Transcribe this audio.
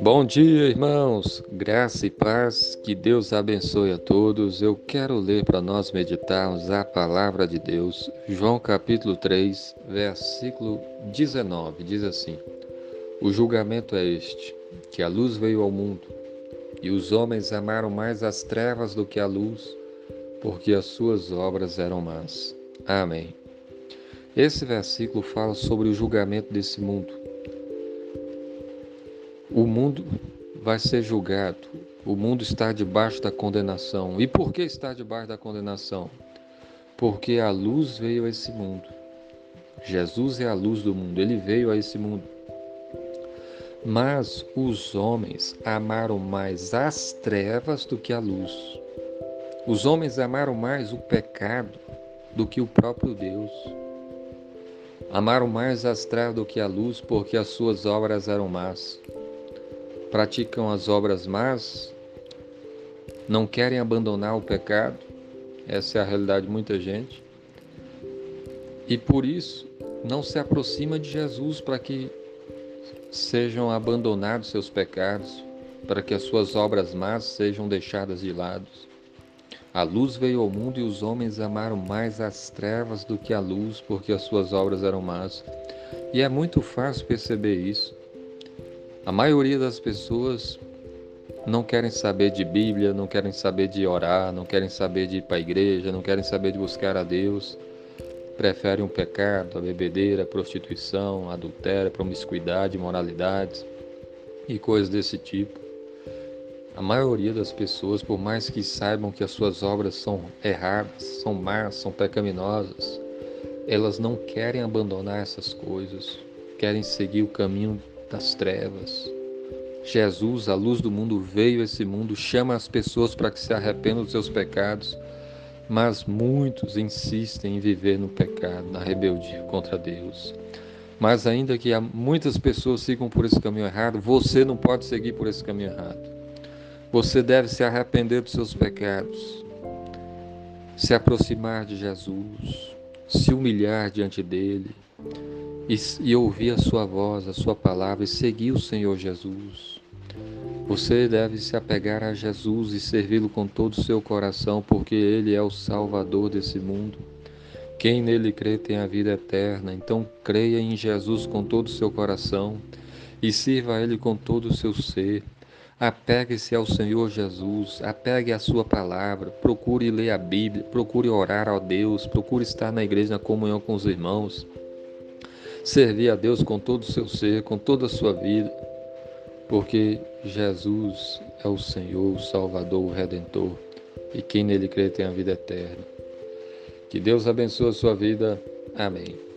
Bom dia, irmãos. Graça e paz. Que Deus abençoe a todos. Eu quero ler para nós meditarmos a palavra de Deus. João capítulo 3, versículo 19. Diz assim: O julgamento é este: que a luz veio ao mundo, e os homens amaram mais as trevas do que a luz, porque as suas obras eram más. Amém. Esse versículo fala sobre o julgamento desse mundo o mundo vai ser julgado. O mundo está debaixo da condenação. E por que está debaixo da condenação? Porque a luz veio a esse mundo. Jesus é a luz do mundo, ele veio a esse mundo. Mas os homens amaram mais as trevas do que a luz. Os homens amaram mais o pecado do que o próprio Deus. Amaram mais as trevas do que a luz, porque as suas obras eram más. Praticam as obras más, não querem abandonar o pecado, essa é a realidade de muita gente, e por isso não se aproxima de Jesus para que sejam abandonados seus pecados, para que as suas obras más sejam deixadas de lado. A luz veio ao mundo e os homens amaram mais as trevas do que a luz, porque as suas obras eram más. E é muito fácil perceber isso. A maioria das pessoas não querem saber de Bíblia, não querem saber de orar, não querem saber de ir para a igreja, não querem saber de buscar a Deus. Preferem o pecado, a bebedeira, a prostituição, a adultério, a promiscuidade, imoralidades e coisas desse tipo. A maioria das pessoas, por mais que saibam que as suas obras são erradas, são más, são pecaminosas, elas não querem abandonar essas coisas, querem seguir o caminho das trevas. Jesus, a luz do mundo, veio a esse mundo, chama as pessoas para que se arrependam dos seus pecados, mas muitos insistem em viver no pecado, na rebeldia contra Deus. Mas ainda que muitas pessoas sigam por esse caminho errado, você não pode seguir por esse caminho errado. Você deve se arrepender dos seus pecados, se aproximar de Jesus, se humilhar diante dele, e, e ouvir a sua voz, a sua palavra e seguir o Senhor Jesus. Você deve se apegar a Jesus e servi-lo com todo o seu coração, porque Ele é o Salvador desse mundo. Quem nele crê tem a vida eterna, então creia em Jesus com todo o seu coração e sirva a Ele com todo o seu ser. Apegue-se ao Senhor Jesus, apegue à Sua palavra, procure ler a Bíblia, procure orar a Deus, procure estar na igreja na comunhão com os irmãos servir a Deus com todo o seu ser, com toda a sua vida, porque Jesus é o Senhor, o Salvador, o Redentor, e quem nele crê tem a vida eterna. Que Deus abençoe a sua vida. Amém.